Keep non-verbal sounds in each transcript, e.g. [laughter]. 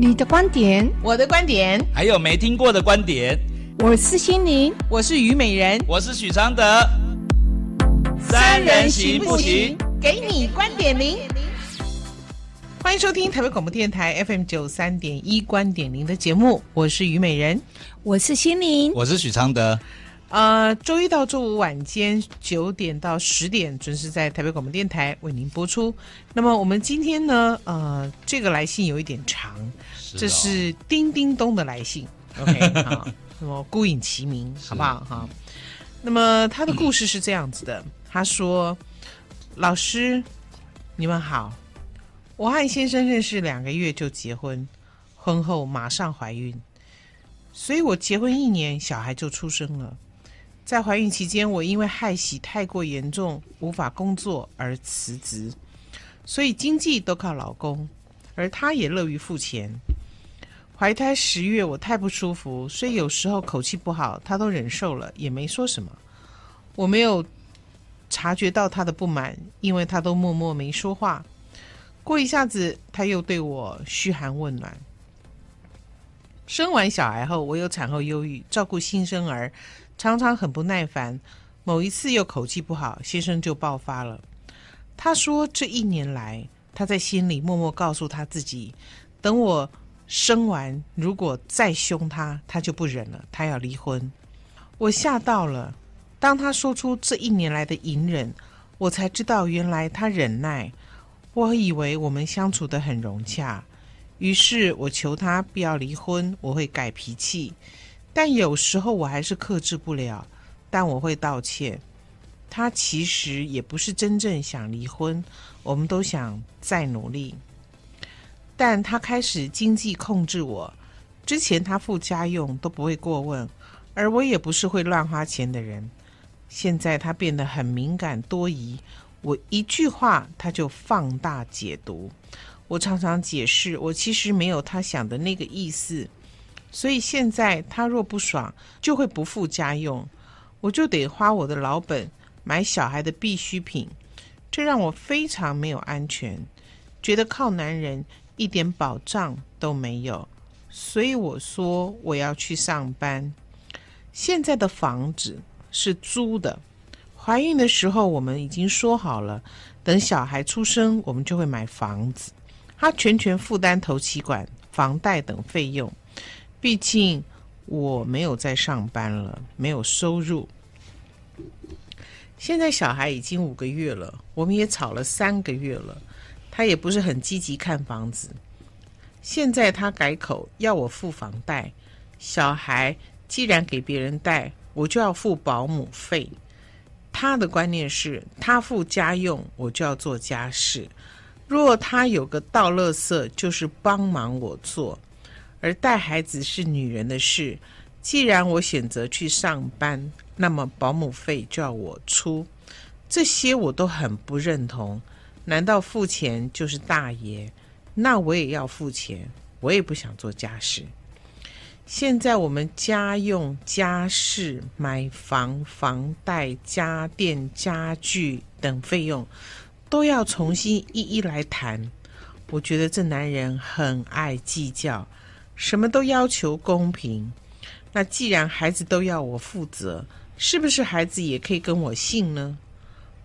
你的观点，我的观点，还有没听过的观点。我是心灵，我是虞美人，我是许常德。三人行不行？给你观点零。欢迎收听台北广播电台 FM 九三点一观点零的节目，我是虞美人，我是心灵，我是许常德。呃，周一到周五晚间九点到十点准时在台北广播电台为您播出。那么我们今天呢，呃，这个来信有一点长，是哦、这是叮叮咚的来信。OK，[laughs] 好，那么孤影其名，好不好？哈。那么他的故事是这样子的，他说：“老师，你们好，我和先生认识两个月就结婚，婚后马上怀孕，所以我结婚一年，小孩就出生了。”在怀孕期间，我因为害喜太过严重，无法工作而辞职，所以经济都靠老公，而他也乐于付钱。怀胎十月，我太不舒服，所以有时候口气不好，他都忍受了，也没说什么。我没有察觉到他的不满，因为他都默默没说话。过一下子，他又对我嘘寒问暖。生完小孩后，我有产后忧郁，照顾新生儿。常常很不耐烦，某一次又口气不好，先生就爆发了。他说，这一年来，他在心里默默告诉他自己，等我生完，如果再凶他，他就不忍了，他要离婚。我吓到了。当他说出这一年来的隐忍，我才知道原来他忍耐。我以为我们相处得很融洽，于是我求他不要离婚，我会改脾气。但有时候我还是克制不了，但我会道歉。他其实也不是真正想离婚，我们都想再努力。但他开始经济控制我，之前他付家用都不会过问，而我也不是会乱花钱的人。现在他变得很敏感多疑，我一句话他就放大解读。我常常解释，我其实没有他想的那个意思。所以现在他若不爽，就会不付家用，我就得花我的老本买小孩的必需品，这让我非常没有安全，觉得靠男人一点保障都没有。所以我说我要去上班。现在的房子是租的，怀孕的时候我们已经说好了，等小孩出生我们就会买房子，他全权负担头期款、房贷等费用。毕竟我没有在上班了，没有收入。现在小孩已经五个月了，我们也吵了三个月了，他也不是很积极看房子。现在他改口要我付房贷，小孩既然给别人带，我就要付保姆费。他的观念是他付家用，我就要做家事。若他有个倒垃圾，就是帮忙我做。而带孩子是女人的事，既然我选择去上班，那么保姆费就要我出，这些我都很不认同。难道付钱就是大爷？那我也要付钱，我也不想做家事。现在我们家用、家事、买房、房贷、家电、家具等费用，都要重新一一来谈。我觉得这男人很爱计较。什么都要求公平，那既然孩子都要我负责，是不是孩子也可以跟我姓呢？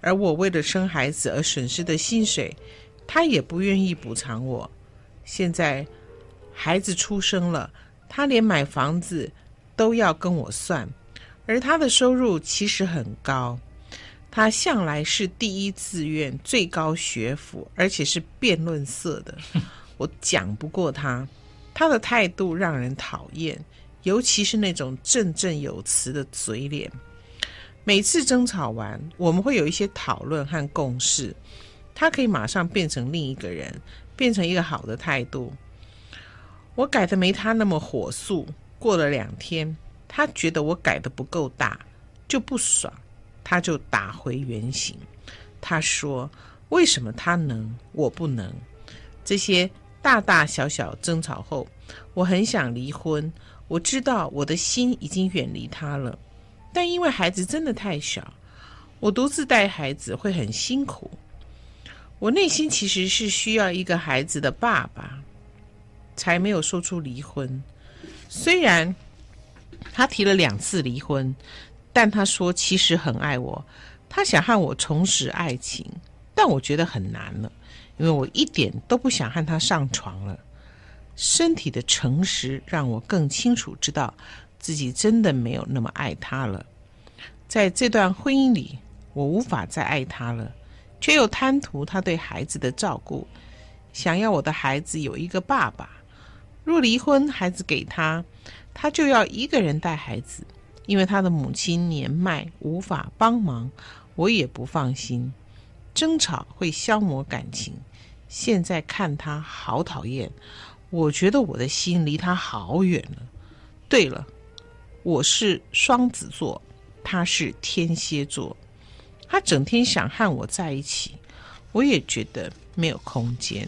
而我为了生孩子而损失的薪水，他也不愿意补偿我。现在孩子出生了，他连买房子都要跟我算，而他的收入其实很高，他向来是第一志愿最高学府，而且是辩论社的，[laughs] 我讲不过他。他的态度让人讨厌，尤其是那种振振有词的嘴脸。每次争吵完，我们会有一些讨论和共识，他可以马上变成另一个人，变成一个好的态度。我改的没他那么火速。过了两天，他觉得我改的不够大，就不爽，他就打回原形。他说：“为什么他能，我不能？”这些。大大小小争吵后，我很想离婚。我知道我的心已经远离他了，但因为孩子真的太小，我独自带孩子会很辛苦。我内心其实是需要一个孩子的爸爸。才没有说出离婚。虽然他提了两次离婚，但他说其实很爱我，他想和我重拾爱情，但我觉得很难了，因为我一点都不想和他上床了。身体的诚实让我更清楚知道自己真的没有那么爱他了。在这段婚姻里，我无法再爱他了，却又贪图他对孩子的照顾，想要我的孩子有一个爸爸。若离婚，孩子给他，他就要一个人带孩子，因为他的母亲年迈，无法帮忙。我也不放心，争吵会消磨感情。现在看他好讨厌。我觉得我的心离他好远了。对了，我是双子座，他是天蝎座，他整天想和我在一起，我也觉得没有空间。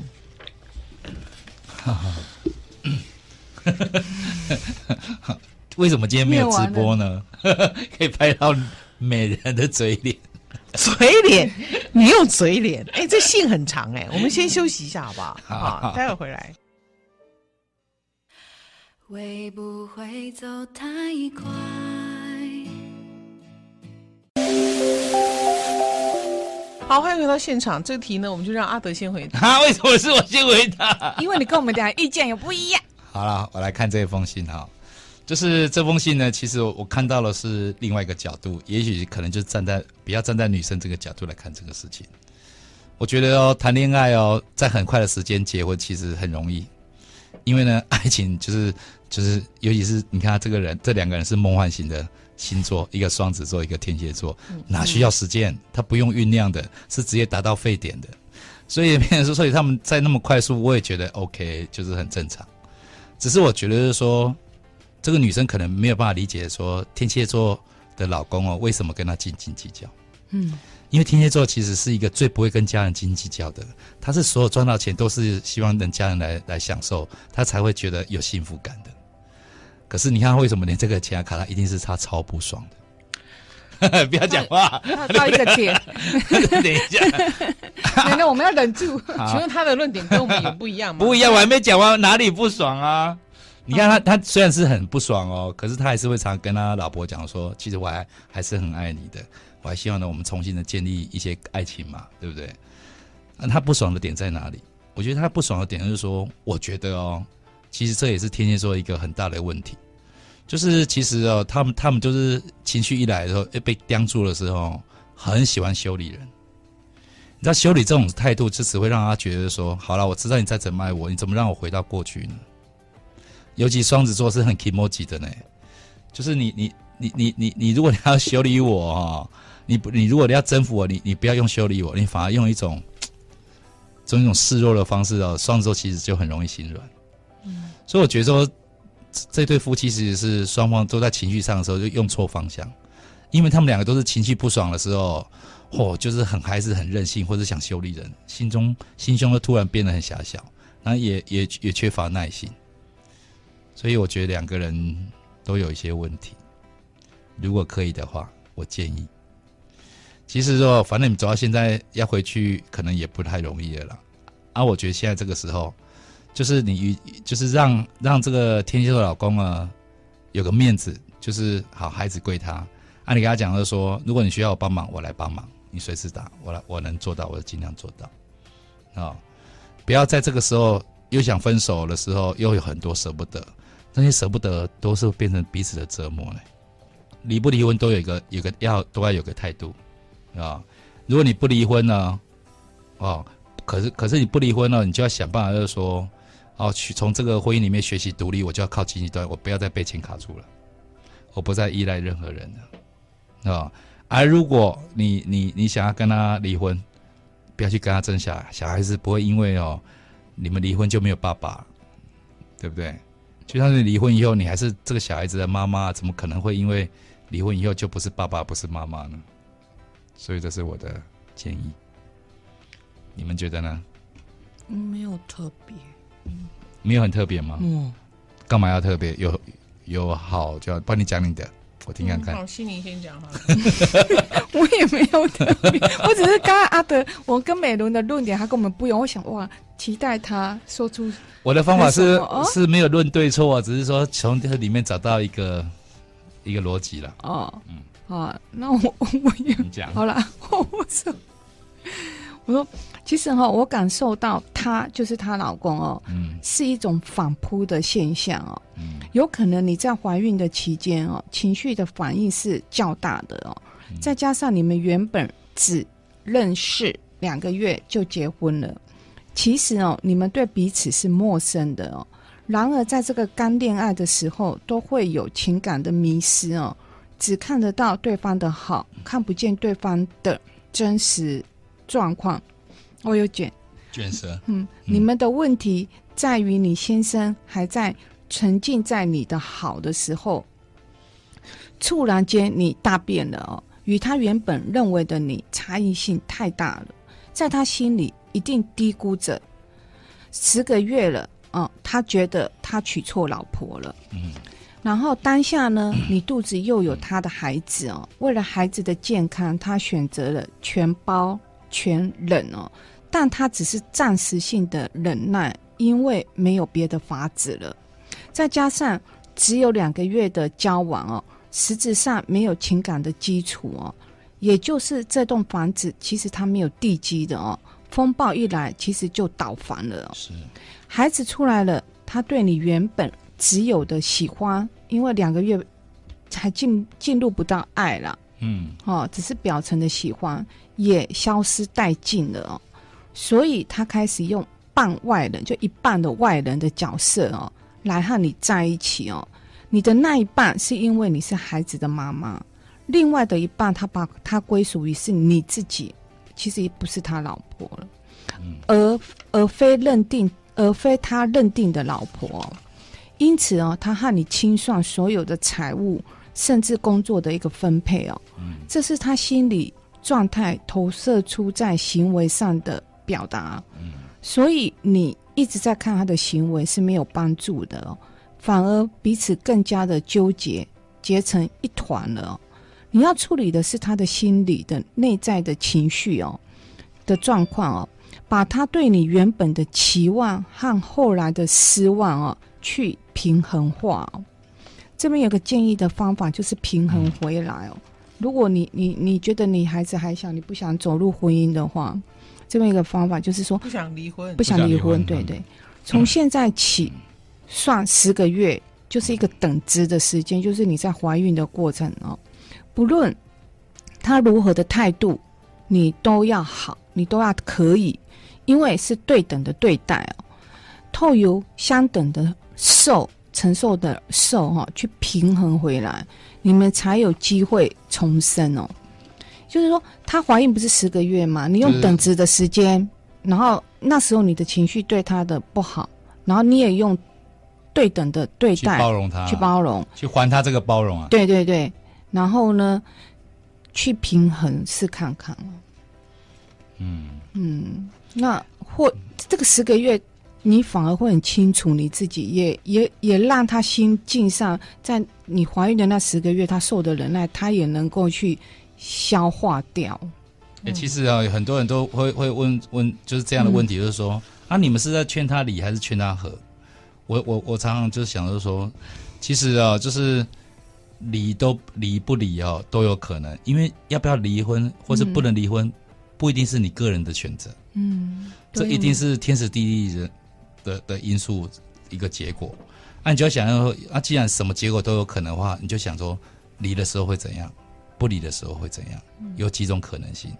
[laughs] 为什么今天没有直播呢？[laughs] 可以拍到美人的嘴脸，[laughs] 嘴脸，你用嘴脸？哎，这信很长哎，[laughs] 我们先休息一下好不好？好，好，待会回来。会不会走太快？好，欢迎回到现场。这个题呢，我们就让阿德先回答。啊，为什么是我先回答？因为你跟我们俩意见有不一样。好了，我来看这封信哈。就是这封信呢，其实我我看到了是另外一个角度，也许可能就站在比较站在女生这个角度来看这个事情。我觉得哦，谈恋爱哦，在很快的时间结婚其实很容易。因为呢，爱情就是就是，尤其是你看他这个人，这两个人是梦幻型的星座，一个双子座，一个天蝎座，哪需要时间？他不用酝酿的，是直接达到沸点的。所以，变成说，所以他们在那么快速，我也觉得 OK，就是很正常。只是我觉得是说，这个女生可能没有办法理解说，天蝎座的老公哦，为什么跟他斤斤计较？嗯。因为天蝎座其实是一个最不会跟家人斤斤计较的，他是所有赚到钱都是希望等家人来来享受，他才会觉得有幸福感的。可是你看，为什么连这个钱卡他一定是他超不爽的？[laughs] 不要讲话，到一个点，[laughs] 等一下，[laughs] 那那我们要忍住。请问他的论点跟我们有不一样吗？不一样，我还没讲完，哪里不爽啊？你看他，他虽然是很不爽哦，可是他还是会常跟他老婆讲说，其实我还还是很爱你的。我还希望呢，我们重新的建立一些爱情嘛，对不对？那他不爽的点在哪里？我觉得他不爽的点就是说，我觉得哦，其实这也是天蝎座一个很大的问题，就是其实哦，他们他们就是情绪一来的时候，被盯住的时候，很喜欢修理人。你知道修理这种态度，就只会让他觉得说，好了，我知道你在怎么爱我，你怎么让我回到过去呢？尤其双子座是很 kimochi 的呢，就是你你你你你你，如果你要 [laughs] 修理我哦。你不，你如果你要征服我，你你不要用修理我，你反而用一种，这种一种示弱的方式哦。双子座其实就很容易心软，嗯，所以我觉得说，这对夫妻其实是双方都在情绪上的时候就用错方向，因为他们两个都是情绪不爽的时候，嚯，就是很还是很任性，或者想修理人，心中心胸都突然变得很狭小，然后也也也缺乏耐心，所以我觉得两个人都有一些问题。如果可以的话，我建议。其实说，反正你走到现在要回去，可能也不太容易了啦。啊，我觉得现在这个时候，就是你，就是让让这个天蝎座老公啊，有个面子，就是好孩子归他。啊，你跟他讲就是说，如果你需要我帮忙，我来帮忙，你随时打，我来，我能做到，我就尽量做到。啊、不要在这个时候又想分手的时候，又有很多舍不得，那些舍不得都是变成彼此的折磨嘞。离不离婚都有一个，有个要都要有个态度。啊，如果你不离婚呢？哦，可是可是你不离婚呢，你就要想办法，就是说，哦，去从这个婚姻里面学习独立，我就要靠经济端，我不要再被钱卡住了，我不再依赖任何人了，啊。而如果你你你想要跟他离婚，不要去跟他争小孩，小孩子不会因为哦，你们离婚就没有爸爸，对不对？就算是离婚以后，你还是这个小孩子的妈妈，怎么可能会因为离婚以后就不是爸爸，不是妈妈呢？所以这是我的建议，你们觉得呢？没有特别，嗯，没有很特别吗？嗯，干嘛要特别？有有好就要帮你讲你的。我听看看。好，心灵先讲哈。[laughs] 我也没有特别，我只是刚刚阿德，[laughs] 我跟美伦的论点，他跟我们不一样。我想哇，期待他说出。我的方法是、哦、是没有论对错，只是说从这里面找到一个一个逻辑了。哦，嗯，好，那我我也讲好了，我说我说，其实哈，我感受到她就是她老公哦，嗯，是一种反扑的现象哦，嗯，有可能你在怀孕的期间哦，情绪的反应是较大的哦，嗯、再加上你们原本只认识两个月就结婚了，其实哦，你们对彼此是陌生的哦，然而在这个刚恋爱的时候，都会有情感的迷失哦，只看得到对方的好，看不见对方的真实。状况，我有卷卷舌。嗯，嗯，你们的问题在于你先生还在沉浸在你的好的时候，突然间你大变了哦，与他原本认为的你差异性太大了，在他心里一定低估着十个月了哦，他觉得他娶错老婆了。嗯，然后当下呢，你肚子又有他的孩子哦，为了孩子的健康，他选择了全包。全忍哦，但他只是暂时性的忍耐，因为没有别的法子了。再加上只有两个月的交往哦，实质上没有情感的基础哦，也就是这栋房子其实它没有地基的哦，风暴一来其实就倒房了哦。是，孩子出来了，他对你原本只有的喜欢，因为两个月才进进入不到爱了。嗯，哦，只是表层的喜欢也消失殆尽了哦，所以他开始用半外人，就一半的外人的角色哦，来和你在一起哦。你的那一半是因为你是孩子的妈妈，另外的一半他把他归属于是你自己，其实也不是他老婆了，嗯，而而非认定，而非他认定的老婆。因此哦，他和你清算所有的财务。甚至工作的一个分配哦，这是他心理状态投射出在行为上的表达，所以你一直在看他的行为是没有帮助的哦，反而彼此更加的纠结，结成一团了哦。你要处理的是他的心理的内在的情绪哦的状况哦，把他对你原本的期望和后来的失望哦去平衡化哦。这边有个建议的方法，就是平衡回来哦。如果你你你觉得你孩子还小，你不想走入婚姻的话，这么一个方法就是说，不想离婚，不想离婚，对对。从现在起算十个月，就是一个等值的时间，就是你在怀孕的过程哦。不论他如何的态度，你都要好，你都要可以，因为是对等的对待哦，透由相等的受。承受的受哈，去平衡回来，你们才有机会重生哦。就是说，她怀孕不是十个月嘛？你用等值的时间，然后那时候你的情绪对她的不好，然后你也用对等的对待，包容她，去包容，去还她这个包容啊。对对对，然后呢，去平衡试看看。嗯嗯，那或这个十个月。你反而会很清楚你自己，也也也让他心境上，在你怀孕的那十个月，他受的忍耐，他也能够去消化掉。哎、欸，其实啊，很多人都会会问问，就是这样的问题，就是说、嗯、啊，你们是在劝他离还是劝他和？我我我常常就想着说，其实啊，就是离都离不离哦，都有可能，因为要不要离婚或是不能离婚，嗯、不一定是你个人的选择。嗯，这一定是天时地利人。的的因素一个结果，那、啊、你就要想要说，啊，既然什么结果都有可能的话，你就想说，离的时候会怎样，不理的时候会怎样，有几种可能性。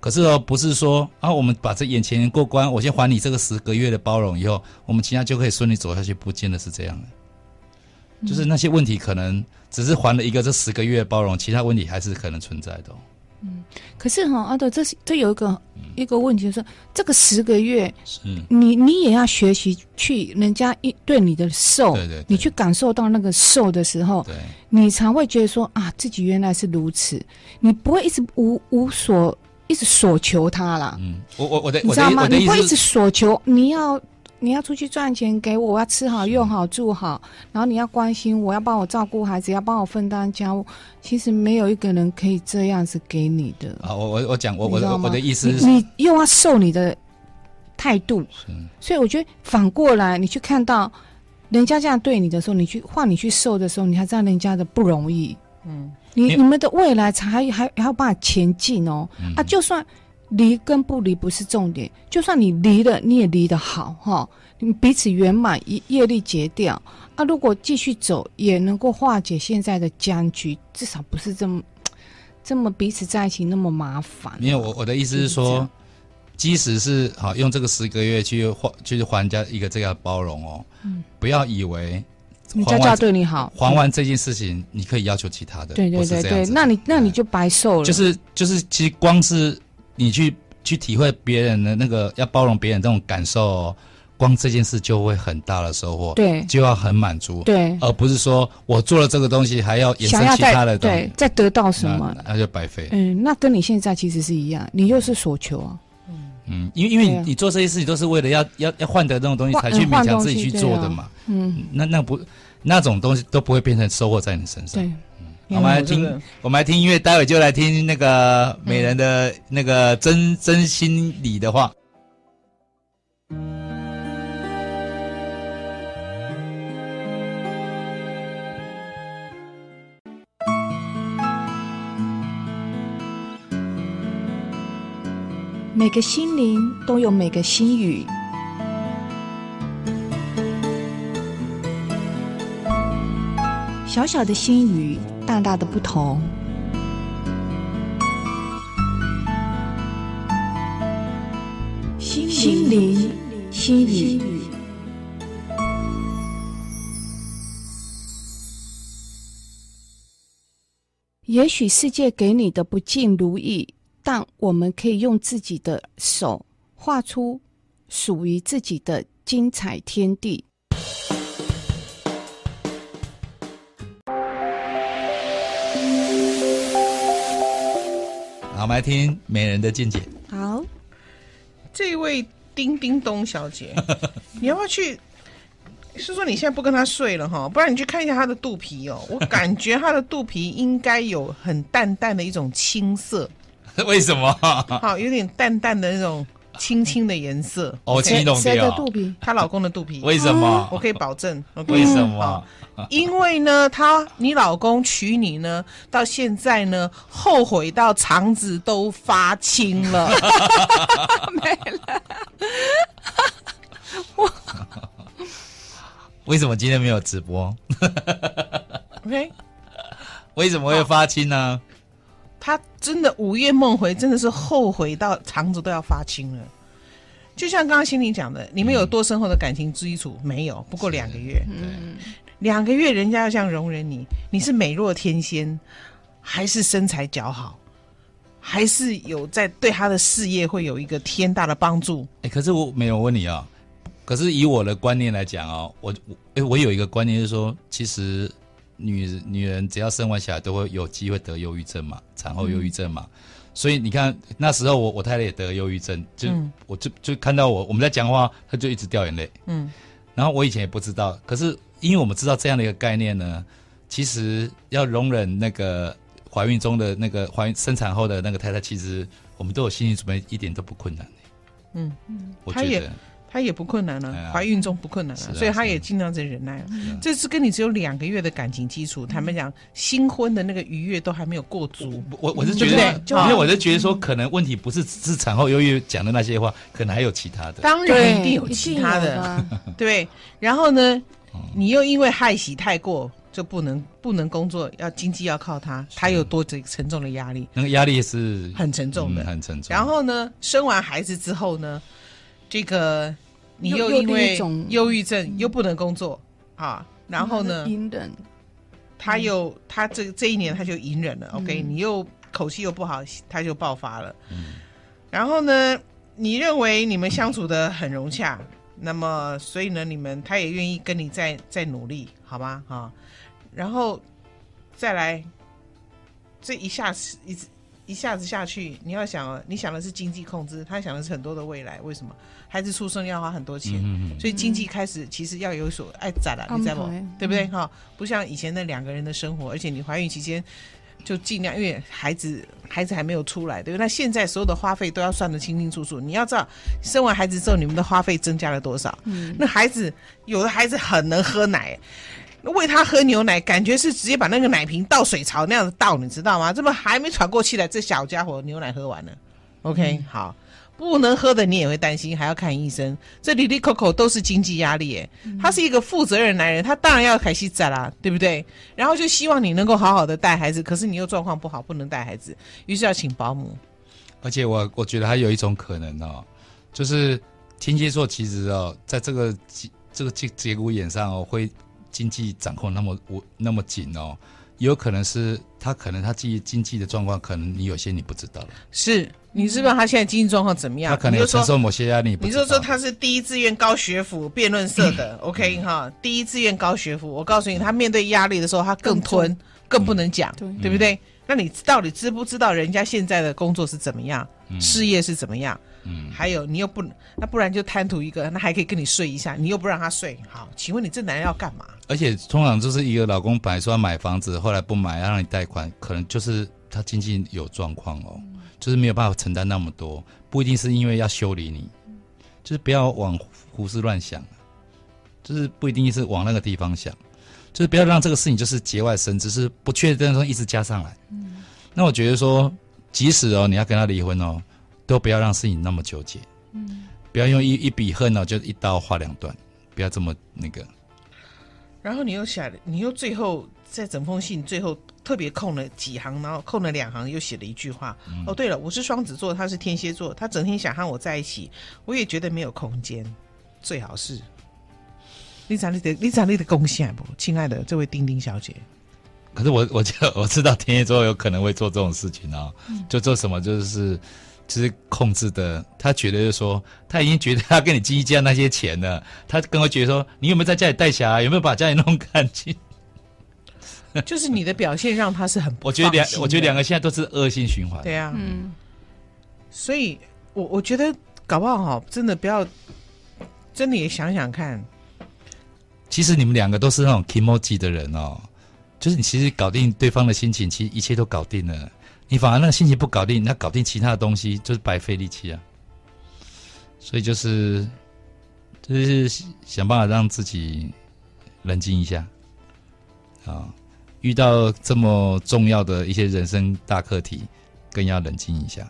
可是哦，不是说啊，我们把这眼前过关，我先还你这个十个月的包容以后，我们其他就可以顺利走下去，不见得是这样的。就是那些问题可能只是还了一个这十个月的包容，其他问题还是可能存在的、哦。嗯，可是哈，阿德，这是这有一个、嗯、一个问题，就是这个十个月，是。你你也要学习去人家一对你的受，对对对，你去感受到那个受的时候，对，你才会觉得说啊，自己原来是如此，你不会一直无无所一直索求他啦。嗯，我我我的你知道吗？你不会一直索求，你要你要出去赚钱给我，我要吃好用好住好，然后你要关心我，要帮我照顾孩子，要帮我分担家务。其实没有一个人可以这样子给你的。啊，我我我讲我我我的意思是，你又要受你的态度，所以我觉得反过来，你去看到人家这样对你的时候，你去换你去受的时候，你还知道人家的不容易。嗯，你你，你们的未来才还还还要办法前进哦。嗯、啊，就算。离跟不离不是重点，就算你离了，你也离得好哈，你们彼此圆满，业业力结掉啊。如果继续走，也能够化解现在的僵局，至少不是这么这么彼此在一起那么麻烦。没有，我我的意思是说，即使是好用这个十个月去还，就是还人家一个这个包容哦，嗯，不要以为你家家对你好，还完这件事情，你可以要求其他的，对对对对，那你那你就白受了。就是就是，其实光是。你去去体会别人的那个要包容别人这种感受，哦，光这件事就会很大的收获，对，就要很满足，对，而不是说我做了这个东西还要衍生其他的东西，对，再得到什么那，那就白费。嗯，那跟你现在其实是一样，你又是所求啊。嗯，因为因为你你做这些事情都是为了要要要换得那种东西才去勉强自己去做的嘛。嗯，那那不那种东西都不会变成收获在你身上。对。我们来听，我们来听音乐，待会就来听那个美人的那个真真心里的话。每个心灵都有每个心语，小小的心语。大大的不同，心灵心语。也许世界给你的不尽如意，但我们可以用自己的手画出属于自己的精彩天地。我们来听美人的见解。好，这位叮叮咚小姐，[laughs] 你要不要去？是说你现在不跟她睡了哈？不然你去看一下她的肚皮哦。我感觉她的肚皮应该有很淡淡的一种青色。[laughs] 为什么？好，有点淡淡的那种。青青的颜色哦，青龙谁的肚皮？她老公的肚皮。为什么？我可以保证。为什么？因为呢，他你老公娶你呢，到现在呢，后悔到肠子都发青了。没了。我为什么今天没有直播？OK。为什么会发青呢？他真的午夜梦回，真的是后悔到肠子都要发青了。就像刚刚心里讲的，你们有多深厚的感情基础？嗯、没有，不过两个月。嗯，两个月人家要这样容忍你，你是美若天仙，还是身材姣好，还是有在对他的事业会有一个天大的帮助？哎、欸，可是我没有问你啊、哦。可是以我的观念来讲哦，我我哎，我有一个观念就是说，其实。女女人只要生完小孩，都会有机会得忧郁症嘛，产后忧郁症嘛。嗯、所以你看那时候我我太太也得忧郁症，就、嗯、我就就看到我我们在讲话，她就一直掉眼泪。嗯，然后我以前也不知道，可是因为我们知道这样的一个概念呢，其实要容忍那个怀孕中的那个怀孕生产后的那个太太，其实我们都有心理准备，一点都不困难。嗯嗯，我觉得。她也不困难了，啊，怀孕中不困难了，啊，所以她也尽量在忍耐了。这次跟你只有两个月的感情基础，坦白讲，新婚的那个愉悦都还没有过足。我我是觉得，因为我是觉得说，可能问题不是只是产后忧郁讲的那些话，可能还有其他的。当然一定有其他的，[laughs] 对。然后呢，你又因为害喜太过，就不能不能工作，要经济要靠他，他有多这沉重的压力？那个压力是很沉重的，嗯，很沉重。然后呢，生完孩子之后呢，这个。你又因为忧郁症又不能工作啊，然后呢，隐忍，他又他这这一年他就隐忍了。OK，你又口气又不好，他就爆发了。嗯，然后呢，你认为你们相处的很融洽，那么所以呢，你们他也愿意跟你再再努力，好吗？啊，然后再来这一下子一一下子下去，你要想，你想的是经济控制，他想的是很多的未来。为什么？孩子出生要花很多钱，所以经济开始其实要有所爱攒了，你知道不？对不对？哈，不像以前那两个人的生活，而且你怀孕期间就尽量，因为孩子孩子还没有出来，对不对？那现在所有的花费都要算得清清楚楚。你要知道，生完孩子之后，你们的花费增加了多少？嗯，那孩子有的孩子很能喝奶。喂他喝牛奶，感觉是直接把那个奶瓶倒水槽那样子倒，你知道吗？这么还没喘过气来，这小家伙牛奶喝完了。OK，嗯，好，不能喝的你也会担心，还要看医生。这里里口口都是经济压力，哎，他是一个负责任的男人，他当然要开心在啦，对不对？然后就希望你能够好好的带孩子，可是你又状况不好，不能带孩子，于是要请保姆。而且我我觉得还有一种可能哦，就是天蝎座其实哦，在这个这个节节骨眼上哦会。经济掌控那么我那么紧哦，也有可能是他可能他自己经济的状况，可能你有些你不知道。是，你知不知道他现在经济状况怎么样？他可能有承受某些压力。你就说他是第一志愿高学府辩论社的，[laughs] OK 哈，第一志愿高学府。我告诉你，他面对压力的时候，他更吞，更不能讲，对不对？那你到底知不知道人家现在的工作是怎么样，事业是怎么样？嗯，还有你又不，那不然就贪图一个，那还可以跟你睡一下，你又不让他睡，好，请问你这男人要干嘛？而且通常就是一个老公本来说要买房子，后来不买，要让你贷款，可能就是他经济有状况哦，嗯、就是没有办法承担那么多，不一定是因为要修理你，就是不要往胡思乱想，就是不一定是往那个地方想，就是不要让这个事情就是节外生枝，是不确定的时候一直加上来。嗯，那我觉得说，即使哦你要跟他离婚哦。都不要让事情那么纠结，嗯，不要用一一笔恨哦，就一刀划两断，不要这么那个。然后你又写，你又最后在整封信最后特别空了几行，然后空了两行，又写了一句话。嗯、哦，对了，我是双子座，他是天蝎座，他整天想和我在一起，我也觉得没有空间。最好是，你找你的，你找你的贡献不，亲爱的这位丁丁小姐。可是我我就 [laughs] 我知道天蝎座有可能会做这种事情啊、哦，嗯、就做什么就是。就是控制的，他觉得就是说，他已经觉得他跟你计较那些钱了，他更会觉得说，你有没有在家里带小孩，有没有把家里弄干净？就是你的表现让他是很不，我觉得两，我觉得两个现在都是恶性循环。对啊，嗯，所以我我觉得搞不好真的不要，真的也想想看。其实你们两个都是那种 kimoji 的人哦，就是你其实搞定对方的心情，其实一切都搞定了。你反而那个心情不搞定，那搞定其他的东西就是白费力气啊。所以就是就是想办法让自己冷静一下啊。遇到这么重要的一些人生大课题，更要冷静一下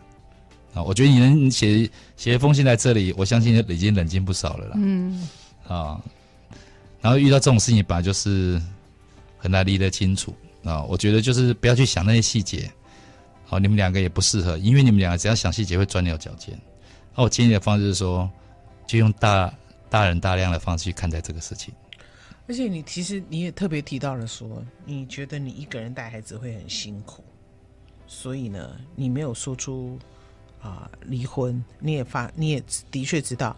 啊。我觉得你能写写一封信来这里，我相信已经冷静不少了啦。嗯啊，然后遇到这种事情，本来就是很难理得清楚啊。我觉得就是不要去想那些细节。好，你们两个也不适合，因为你们两个只要想细节会钻牛角尖。那我建议的方式是说，就用大大人大量的方式去看待这个事情。而且你其实你也特别提到了说，你觉得你一个人带孩子会很辛苦，所以呢，你没有说出啊离婚。你也发，你也的确知道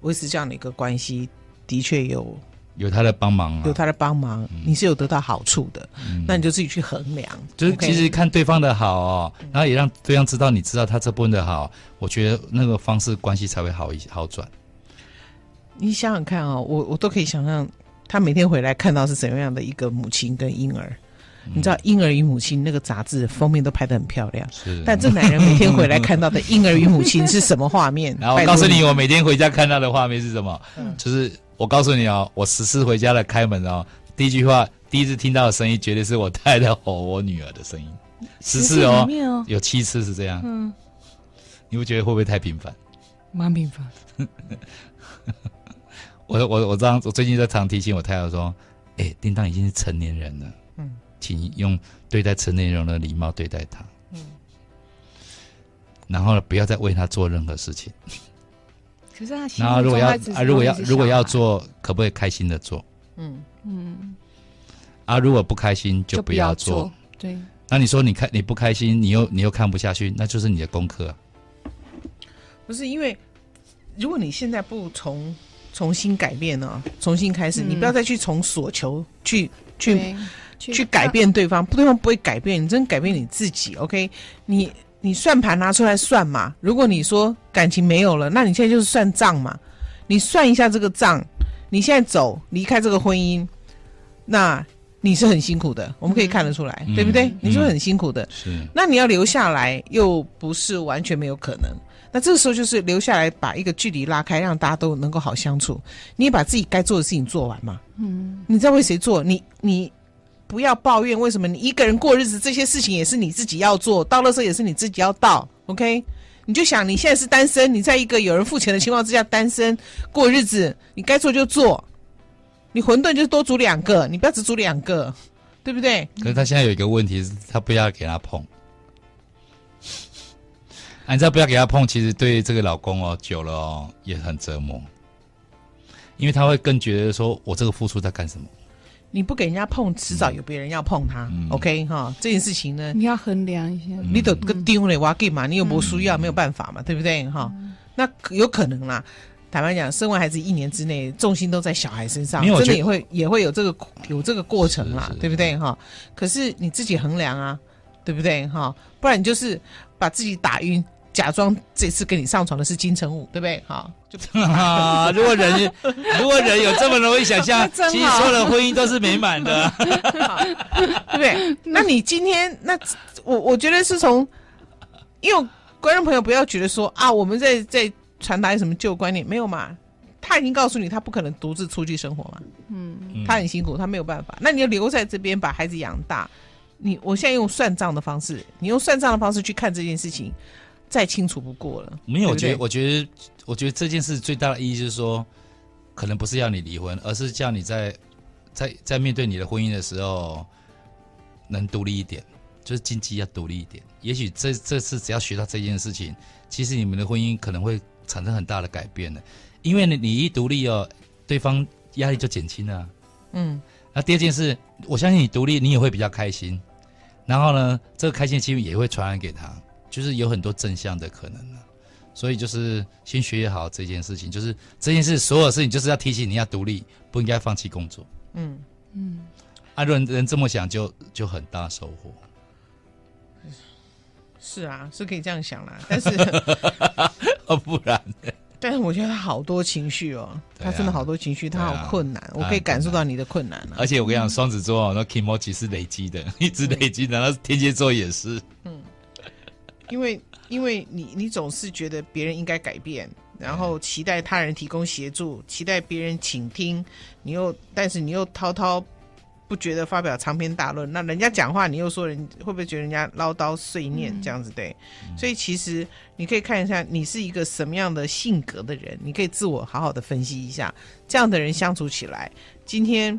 维持这样的一个关系的确有。有他的帮忙，有他的帮忙，你是有得到好处的，那你就自己去衡量。就是其实看对方的好哦，然后也让对方知道你知道他这部分的好，我觉得那个方式关系才会好一好转。你想想看哦，我我都可以想象他每天回来看到是怎样的一个母亲跟婴儿。你知道《婴儿与母亲》那个杂志封面都拍得很漂亮，是。但这男人每天回来看到的婴儿与母亲是什么画面？[laughs] 然后我告诉你，我每天回家看到的画面是什么？就是。我告诉你哦，我十次回家来开门哦，第一句话，第一次听到的声音，绝对是我太太吼我女儿的声音。十次哦，哦有七次是这样。嗯，你不觉得会不会太频繁？蛮频繁。[laughs] 我我我这样，我最近在常提醒我太太说，哎、欸，叮当已经是成年人了，嗯，请用对待成年人的礼貌对待他。嗯，然后呢，不要再为他做任何事情。可是他然后如果要啊，如果要如果要做，可不可以开心的做？嗯嗯。啊，如果不开心就不要做。做对。那你说你开你不开心，你又你又看不下去，那就是你的功课啊。不是因为，如果你现在不重重新改变呢，重新开始，嗯、你不要再去从所求去去去改变对方，对方不会改变，你真改变你自己。OK，你你算盘拿出来算嘛。如果你说感情没有了，那你现在就是算账嘛。你算一下这个账，你现在走离开这个婚姻，那你是很辛苦的，我们可以看得出来，嗯、对不对？嗯、你是很辛苦的？是。那你要留下来，又不是完全没有可能。那这个时候就是留下来，把一个距离拉开，让大家都能够好相处。你也把自己该做的事情做完嘛。嗯。你在为谁做？你你不要抱怨为什么你一个人过日子，这些事情也是你自己要做，倒垃圾也是你自己要倒。OK。你就想你现在是单身，你在一个有人付钱的情况之下单身过日子，你该做就做。你馄饨就多煮两个，你不要只煮两个，对不对？可是他现在有一个问题是，他不要给他碰。[laughs] 你知道不要给他碰，其实对这个老公哦，久了哦也很折磨，因为他会更觉得说，我这个付出在干什么？你不给人家碰，迟早有别人要碰他。嗯、OK 哈，这件事情呢，你要衡量一下。嗯、你都个丢了，我要干嘛？你有没有需要？嗯、没有办法嘛，对不对？哈、嗯，那有可能啦。坦白讲，生完孩子一年之内，重心都在小孩身上，真的也会也会有这个有这个过程啦，对不对？哈，可是你自己衡量啊，对不对？哈，不然你就是把自己打晕。假装这次跟你上床的是金城武，对不对？好，就啊，如果人如果人有这么容易想象，[laughs] 其实所有的婚姻都是美满的，[laughs] 对不对？那你今天那我我觉得是从，因为观众朋友不要觉得说啊，我们在在传达什么旧观念，没有嘛？他已经告诉你，他不可能独自出去生活嘛，嗯，他很辛苦，他没有办法。那你就留在这边把孩子养大，你我现在用算账的方式，你用算账的方式去看这件事情。再清楚不过了。没有，我觉得，我觉得，我觉得这件事最大的意义就是说，可能不是要你离婚，而是叫你在在在面对你的婚姻的时候，能独立一点，就是经济要独立一点。也许这这次只要学到这件事情，其实你们的婚姻可能会产生很大的改变的。因为你你一独立哦，对方压力就减轻了。嗯。那第二件事，我相信你独立，你也会比较开心。然后呢，这个开心的气氛也会传染给他。就是有很多正向的可能了，所以就是先学好这件事情。就是这件事，所有事情就是要提醒你要独立，不应该放弃工作。嗯嗯，啊，人人这么想就，就就很大收获。是啊，是可以这样想啦，但是 [laughs] [laughs] 哦，不然呢？但是我觉得他好多情绪哦，啊、他真的好多情绪，他好困难，啊、我可以感受到你的困难、啊。而且我跟你讲，双子座那 kimochi 是累积的，一直累积，难道天蝎座也是？嗯。因为，因为你，你总是觉得别人应该改变，然后期待他人提供协助，期待别人倾听，你又，但是你又滔滔不绝的发表长篇大论，那人家讲话，你又说人会不会觉得人家唠叨碎念这样子？对，嗯、所以其实你可以看一下，你是一个什么样的性格的人，你可以自我好好的分析一下，这样的人相处起来，今天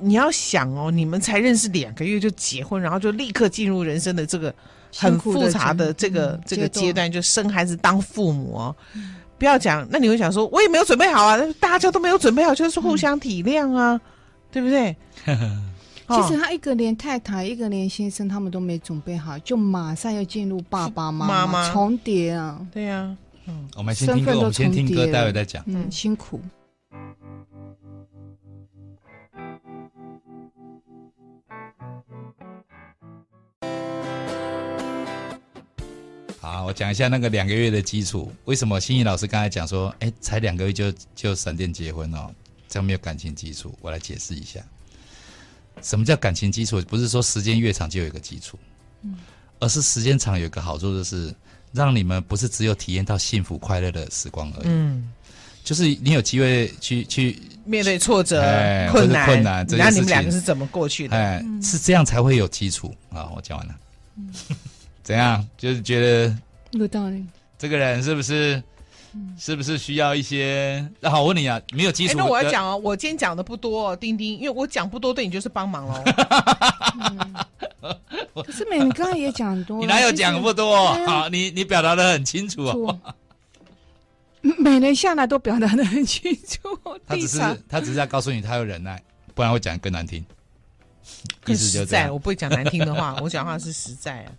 你要想哦，你们才认识两个月就结婚，然后就立刻进入人生的这个。很复杂的这个、嗯、这个阶段，就生孩子当父母哦，嗯、不要讲。那你会想说，我也没有准备好啊，大家都没有准备好，就是互相体谅啊，嗯、对不对？[laughs] 其实他一个连太太，一个连先生，他们都没准备好，就马上要进入爸爸妈妈，妈妈重叠啊，对呀、啊。嗯，我们先听歌，我们先听歌，待会再讲。嗯，辛苦。好，我讲一下那个两个月的基础。为什么心怡老师刚才讲说，哎，才两个月就就闪电结婚哦？这样没有感情基础。我来解释一下，什么叫感情基础？不是说时间越长就有一个基础，嗯，而是时间长有一个好处，就是让你们不是只有体验到幸福快乐的时光而已，嗯，就是你有机会去去面对挫折、困难、困难，那你们两个是怎么过去的？哎，是这样才会有基础啊！我讲完了。嗯 [laughs] 怎样？就是觉得有道理。这个人是不是，嗯、是不是需要一些？那好，我问你啊，没有基础。那我要讲哦，我今天讲的不多，哦，丁丁，因为我讲不多，对你就是帮忙喽。可是美，你刚刚也讲多，[laughs] 你哪有讲不多？啊、好，你你表达的很清楚啊。每人下来都表达的很清楚。他只是他只是在告诉你，他有忍耐，不然会讲更难听。更实在，我不会讲难听的话，我讲话是实在啊。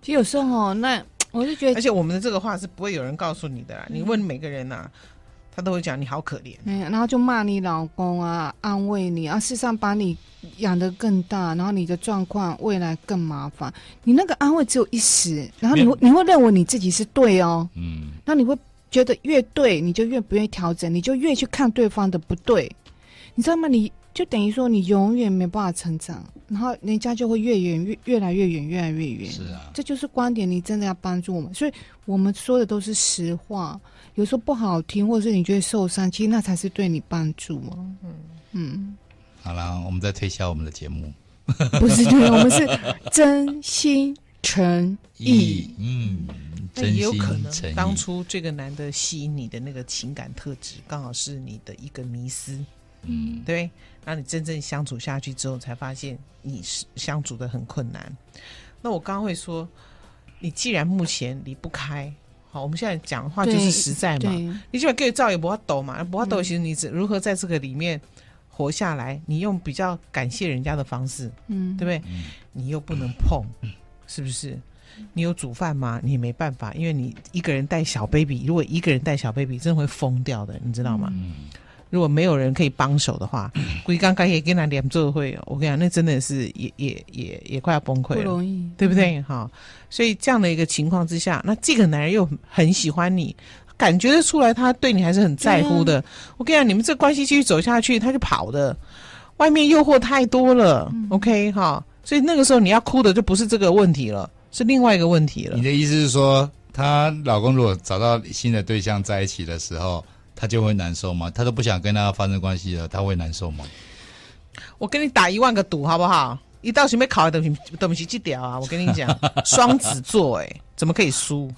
其实有时候哦，那我就觉得，而且我们的这个话是不会有人告诉你的啦。嗯、你问每个人呐、啊，他都会讲你好可怜，嗯，然后就骂你老公啊，安慰你啊，事实上把你养得更大，然后你的状况未来更麻烦。你那个安慰只有一时，然后你会你会认为你自己是对哦，嗯，那你会觉得越对你就越不愿意调整，你就越去看对方的不对，你知道吗？你就等于说你永远没办法成长，然后人家就会越远越越来越远，越来越远。是啊，这就是观点，你真的要帮助我们，所以我们说的都是实话。有时候不好听，或者是你觉得受伤，其实那才是对你帮助啊。嗯嗯，好了，我们再推销我们的节目，不是对，我们是真心诚意。嗯，但也有可能当初这个男的吸引你的那个情感特质，刚好是你的一个迷思。嗯，对。然后你真正相处下去之后，才发现你是相处的很困难。那我刚刚会说，你既然目前离不开。好，我们现在讲的话就是实在嘛。你就给照也不要抖嘛，不要抖。其实你如何在这个里面活下来？你用比较感谢人家的方式，嗯，对不对？嗯、你又不能碰，嗯、是不是？你有煮饭吗？你也没办法，因为你一个人带小 baby，如果一个人带小 baby，真的会疯掉的，你知道吗？嗯如果没有人可以帮手的话，归刚刚也跟他连做会，我跟你讲，那真的是也也也也快要崩溃了，不容易，对不对？哈、嗯，所以这样的一个情况之下，那这个男人又很喜欢你，感觉得出来他对你还是很在乎的。啊、我跟你讲，你们这关系继续走下去，他就跑的。外面诱惑太多了、嗯、，OK 哈，所以那个时候你要哭的就不是这个问题了，是另外一个问题了。你的意思是说，她老公如果找到新的对象在一起的时候？他就会难受吗？他都不想跟他发生关系了，他会难受吗？我跟你打一万个赌，好不好？一到时没考的东西，东西去掉啊！我跟你讲，[laughs] 双子座，哎，怎么可以输？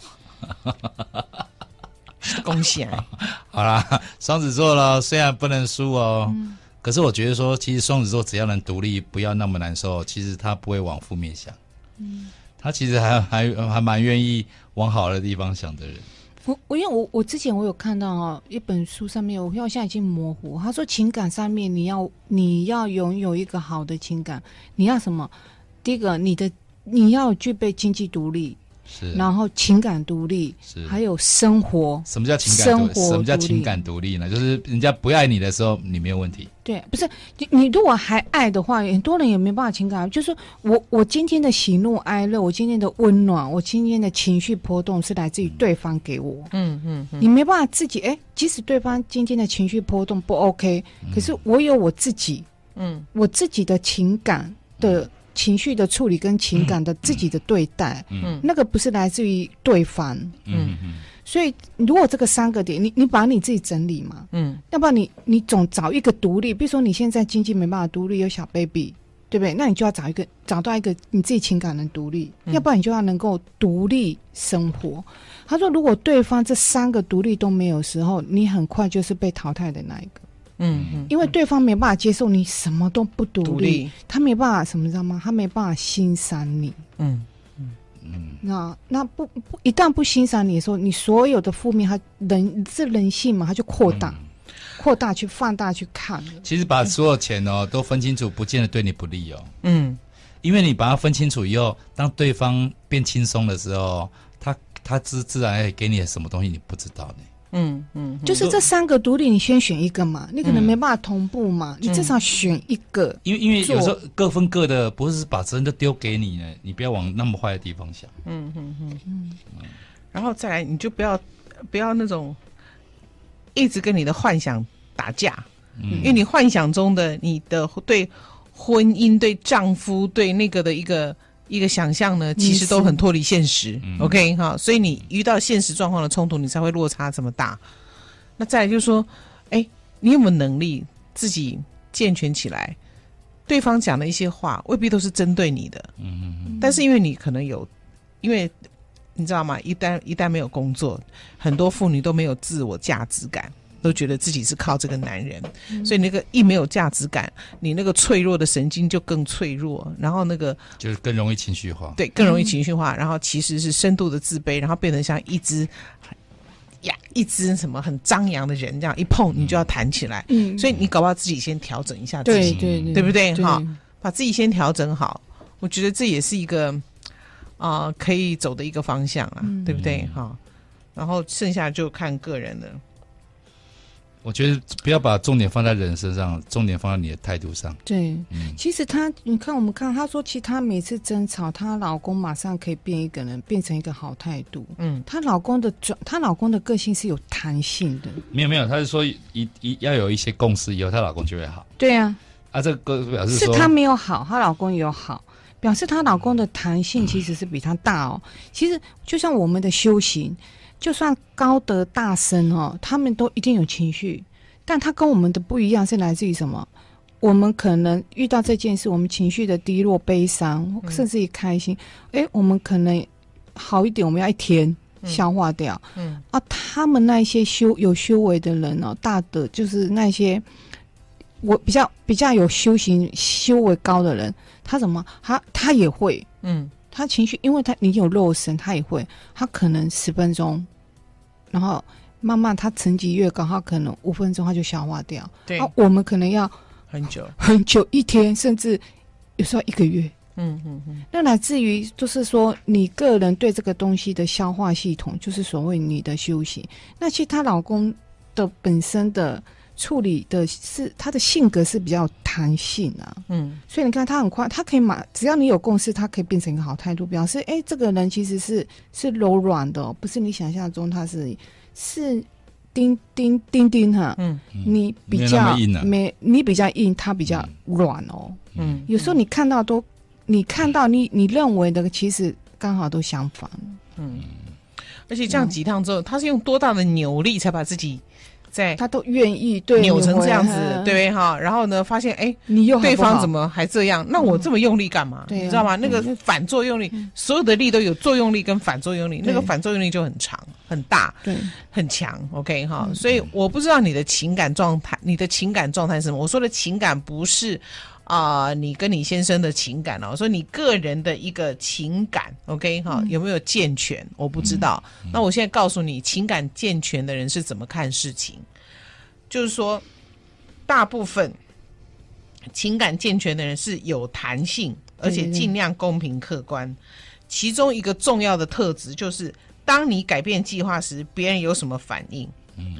[laughs] 恭喜啊！好啦，双子座了，虽然不能输哦，嗯、可是我觉得说，其实双子座只要能独立，不要那么难受，其实他不会往负面想。嗯，他其实还还还蛮愿意往好的地方想的人。我我因为我我之前我有看到哦一本书上面，我现在已经模糊。他说情感上面你要你要拥有一个好的情感，你要什么？第一个，你的你要具备经济独立。是，然后情感独立，是，还有生活。什么叫情感生活？什么叫情感独立呢？就是人家不爱你的时候，你没有问题。对，不是你，你如果还爱的话，很多人也没办法情感。就是我，我今天的喜怒哀乐，我今天的温暖，我今天的情绪波动，是来自于对方给我。嗯嗯，嗯，你没办法自己哎，即使对方今天的情绪波动不 OK，可是我有我自己，嗯，我自己的情感的。嗯情绪的处理跟情感的自己的对待，嗯，那个不是来自于对方，嗯嗯，所以如果这个三个点，你你把你自己整理嘛，嗯，要不然你你总找一个独立，比如说你现在经济没办法独立，有小 baby，对不对？那你就要找一个找到一个你自己情感能独立，嗯，要不然你就要能够独立生活。他说，如果对方这三个独立都没有时候，你很快就是被淘汰的那一个。嗯嗯，因为对方没办法接受你什么都不独立，立他没办法什么知道吗？他没办法欣赏你。嗯嗯嗯，那那不不一旦不欣赏你的时候，你所有的负面，他人是人性嘛，他就扩大，扩、嗯、大去放大去看。其实把所有钱哦都分清楚，不见得对你不利哦。嗯，因为你把它分清楚以后，当对方变轻松的时候，他他自自然会给你什么东西你不知道呢。嗯嗯，就是这三个独立，你先选一个嘛，你可能没办法同步嘛，你至少选一个。因为因为有时候各分各的，不是把责任都丢给你呢，你不要往那么坏的地方想。嗯嗯嗯嗯，然后再来，你就不要不要那种一直跟你的幻想打架，因为你幻想中的你的对婚姻、对丈夫、对那个的一个。一个想象呢，其实都很脱离现实。嗯、OK 哈，所以你遇到现实状况的冲突，你才会落差这么大。那再来就是说，哎，你有没有能力自己健全起来？对方讲的一些话未必都是针对你的。嗯嗯嗯。但是因为你可能有，因为你知道吗？一旦一旦没有工作，很多妇女都没有自我价值感。都觉得自己是靠这个男人，嗯、所以那个一没有价值感，你那个脆弱的神经就更脆弱，然后那个就是更容易情绪化，对，更容易情绪化，嗯、然后其实是深度的自卑，然后变成像一只呀，一只什么很张扬的人，这样一碰你就要弹起来，嗯，所以你搞不好自己先调整一下自己，对对对，对不对？哈，把自己先调整好，我觉得这也是一个啊、呃、可以走的一个方向啊，嗯、对不对？哈，然后剩下就看个人了。我觉得不要把重点放在人身上，重点放在你的态度上。对，嗯，其实她，你看，我们看，她说，其实她每次争吵，她老公马上可以变一个人，变成一个好态度。嗯，她老公的转，她老公的个性是有弹性的。没有没有，她是说一一要有一些共识以后，她老公就会好。对呀，啊，啊，这个表示是她没有好，她老公也有好，表示她老公的弹性其实是比她大哦。其实就像我们的修行。就算高德大师哦，他们都一定有情绪，但他跟我们的不一样，是来自于什么？我们可能遇到这件事，我们情绪的低落、悲伤，甚至于开心，哎、嗯，我们可能好一点，我们要一天消化掉。嗯，嗯啊，他们那些修有修为的人哦，大德就是那些我比较比较有修行、修为高的人，他怎么？他他也会，嗯，他情绪，因为他你有肉身，他也会，他可能十分钟。然后慢慢，他层级越高，他可能五分钟他就消化掉。对，啊、我们可能要很久很久，一天甚至有时候一个月。嗯嗯嗯。那来自于就是说，你个人对这个东西的消化系统，就是所谓你的休息。那其实她老公的本身的处理的是他的性格是比较弹性啊。嗯。所以你看，他很快，他可以马，只要你有共识，他可以变成一个好态度，表示哎，这个人其实是是柔软的，不是你想象中他是。是钉钉钉钉哈，嗯，你比较没，没你比较硬，他比较软哦，嗯，有时候你看到都，你看到你你认为的，其实刚好都相反，嗯，而且这样几趟之后，嗯、他是用多大的扭力才把自己。在他都愿意对扭成这样子，对哈？然后呢，发现哎，你又对方怎么还这样？那我这么用力干嘛？你知道吗？那个反作用力，所有的力都有作用力跟反作用力，那个反作用力就很长很大，对，很强。OK 哈，所以我不知道你的情感状态，你的情感状态是什么？我说的情感不是啊，你跟你先生的情感哦，我说你个人的一个情感，OK 哈，有没有健全？我不知道。那我现在告诉你，情感健全的人是怎么看事情。就是说，大部分情感健全的人是有弹性，而且尽量公平客观。其中一个重要的特质就是，当你改变计划时，别人有什么反应？嗯。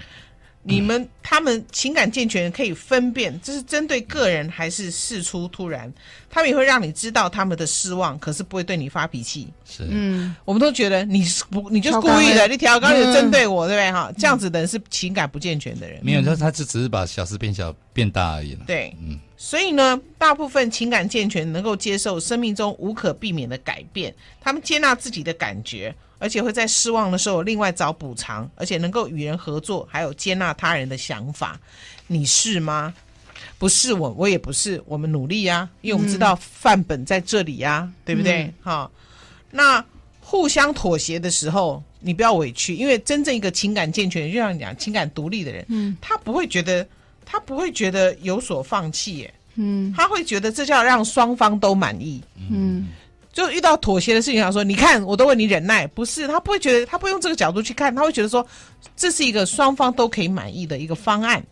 你们他们情感健全，可以分辨这是针对个人还是事出突然，他们也会让你知道他们的失望，可是不会对你发脾气。是，嗯，我们都觉得你是不，你就是故意的，你调高你针对我，嗯、对不对？哈，这样子的人是情感不健全的人。没有，他他只只是把小事变小变大而已了。对，嗯，所以呢，大部分情感健全能够接受生命中无可避免的改变，他们接纳自己的感觉。而且会在失望的时候另外找补偿，而且能够与人合作，还有接纳他人的想法。你是吗？不是我，我也不是。我们努力呀、啊，因为我们知道范本在这里呀、啊，嗯、对不对？好、嗯，那互相妥协的时候，你不要委屈，因为真正一个情感健全，就像你讲情感独立的人，嗯，他不会觉得他不会觉得有所放弃，耶，嗯，他会觉得这叫让双方都满意，嗯。就遇到妥协的事情，他说：“你看，我都为你忍耐，不是他不会觉得，他不用这个角度去看，他会觉得说，这是一个双方都可以满意的一个方案。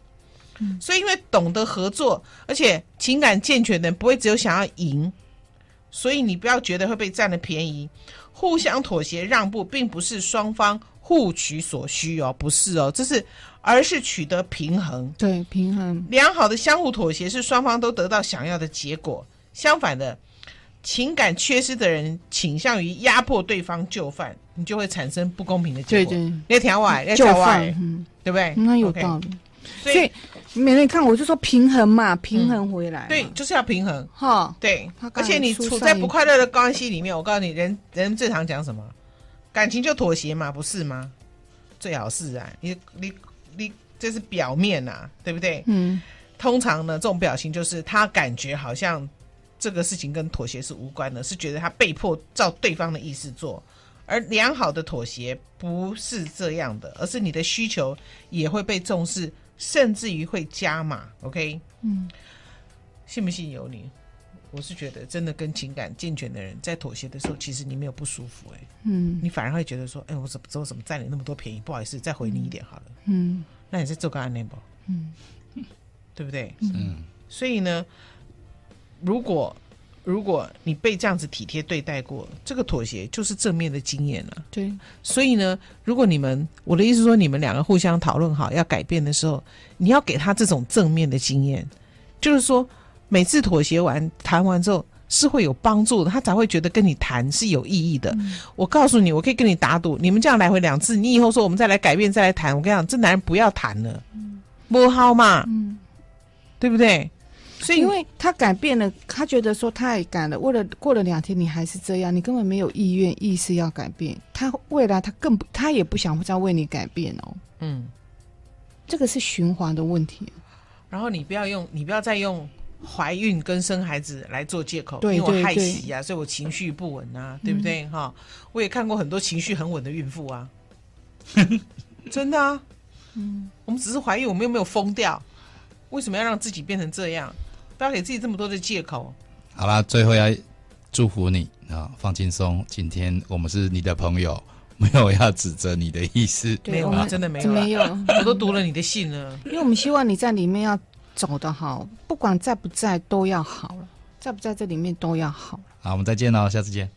嗯，所以因为懂得合作，而且情感健全的人不会只有想要赢，所以你不要觉得会被占了便宜。互相妥协让步，并不是双方互取所需哦，不是哦，这是而是取得平衡。对，平衡良好的相互妥协是双方都得到想要的结果。相反的。”情感缺失的人倾向于压迫对方就范，你就会产生不公平的结果。对对，要调歪，要调歪，嗯，对不对？那有道理。所以，每人看，我就说平衡嘛，平衡回来。对，就是要平衡。哈，对。而且你处在不快乐的关系里面，我告诉你，人人最常讲什么？感情就妥协嘛，不是吗？最好是啊，你你你，这是表面呐，对不对？嗯。通常呢，这种表情就是他感觉好像。这个事情跟妥协是无关的，是觉得他被迫照对方的意思做，而良好的妥协不是这样的，而是你的需求也会被重视，甚至于会加码。OK，嗯，信不信由你。我是觉得，真的跟情感健全的人在妥协的时候，其实你没有不舒服、欸，哎，嗯，你反而会觉得说，哎，我怎么做什么占你那么多便宜？不好意思，再回你一点好了，嗯，那你再做个案内不？嗯，对不对？嗯，所以呢。如果如果你被这样子体贴对待过，这个妥协就是正面的经验了。对，所以呢，如果你们，我的意思是说，你们两个互相讨论好要改变的时候，你要给他这种正面的经验，就是说，每次妥协完谈完之后是会有帮助的，他才会觉得跟你谈是有意义的。嗯、我告诉你，我可以跟你打赌，你们这样来回两次，你以后说我们再来改变再来谈，我跟你讲，这男人不要谈了，不好嘛，嗯，对不对？所以，因为他改变了，他觉得说他也改了。为了过了两天，你还是这样，你根本没有意愿意识要改变。他未来他更不，他也不想再为你改变哦。嗯，这个是循环的问题。然后你不要用，你不要再用怀孕跟生孩子来做借口，因为我害喜呀、啊，所以我情绪不稳啊，对不对？哈、嗯，我也看过很多情绪很稳的孕妇啊，[laughs] 真的啊。嗯，我们只是怀疑，我们又没有疯掉，为什么要让自己变成这样？不要给自己这么多的借口。好啦，最后要祝福你啊，放轻松。今天我们是你的朋友，没有要指责你的意思。没有啊，真的没有，没有。我都读了你的信了，因为我们希望你在里面要走得好，不管在不在都要好了，在不在这里面都要好了。好，我们再见喽，下次见。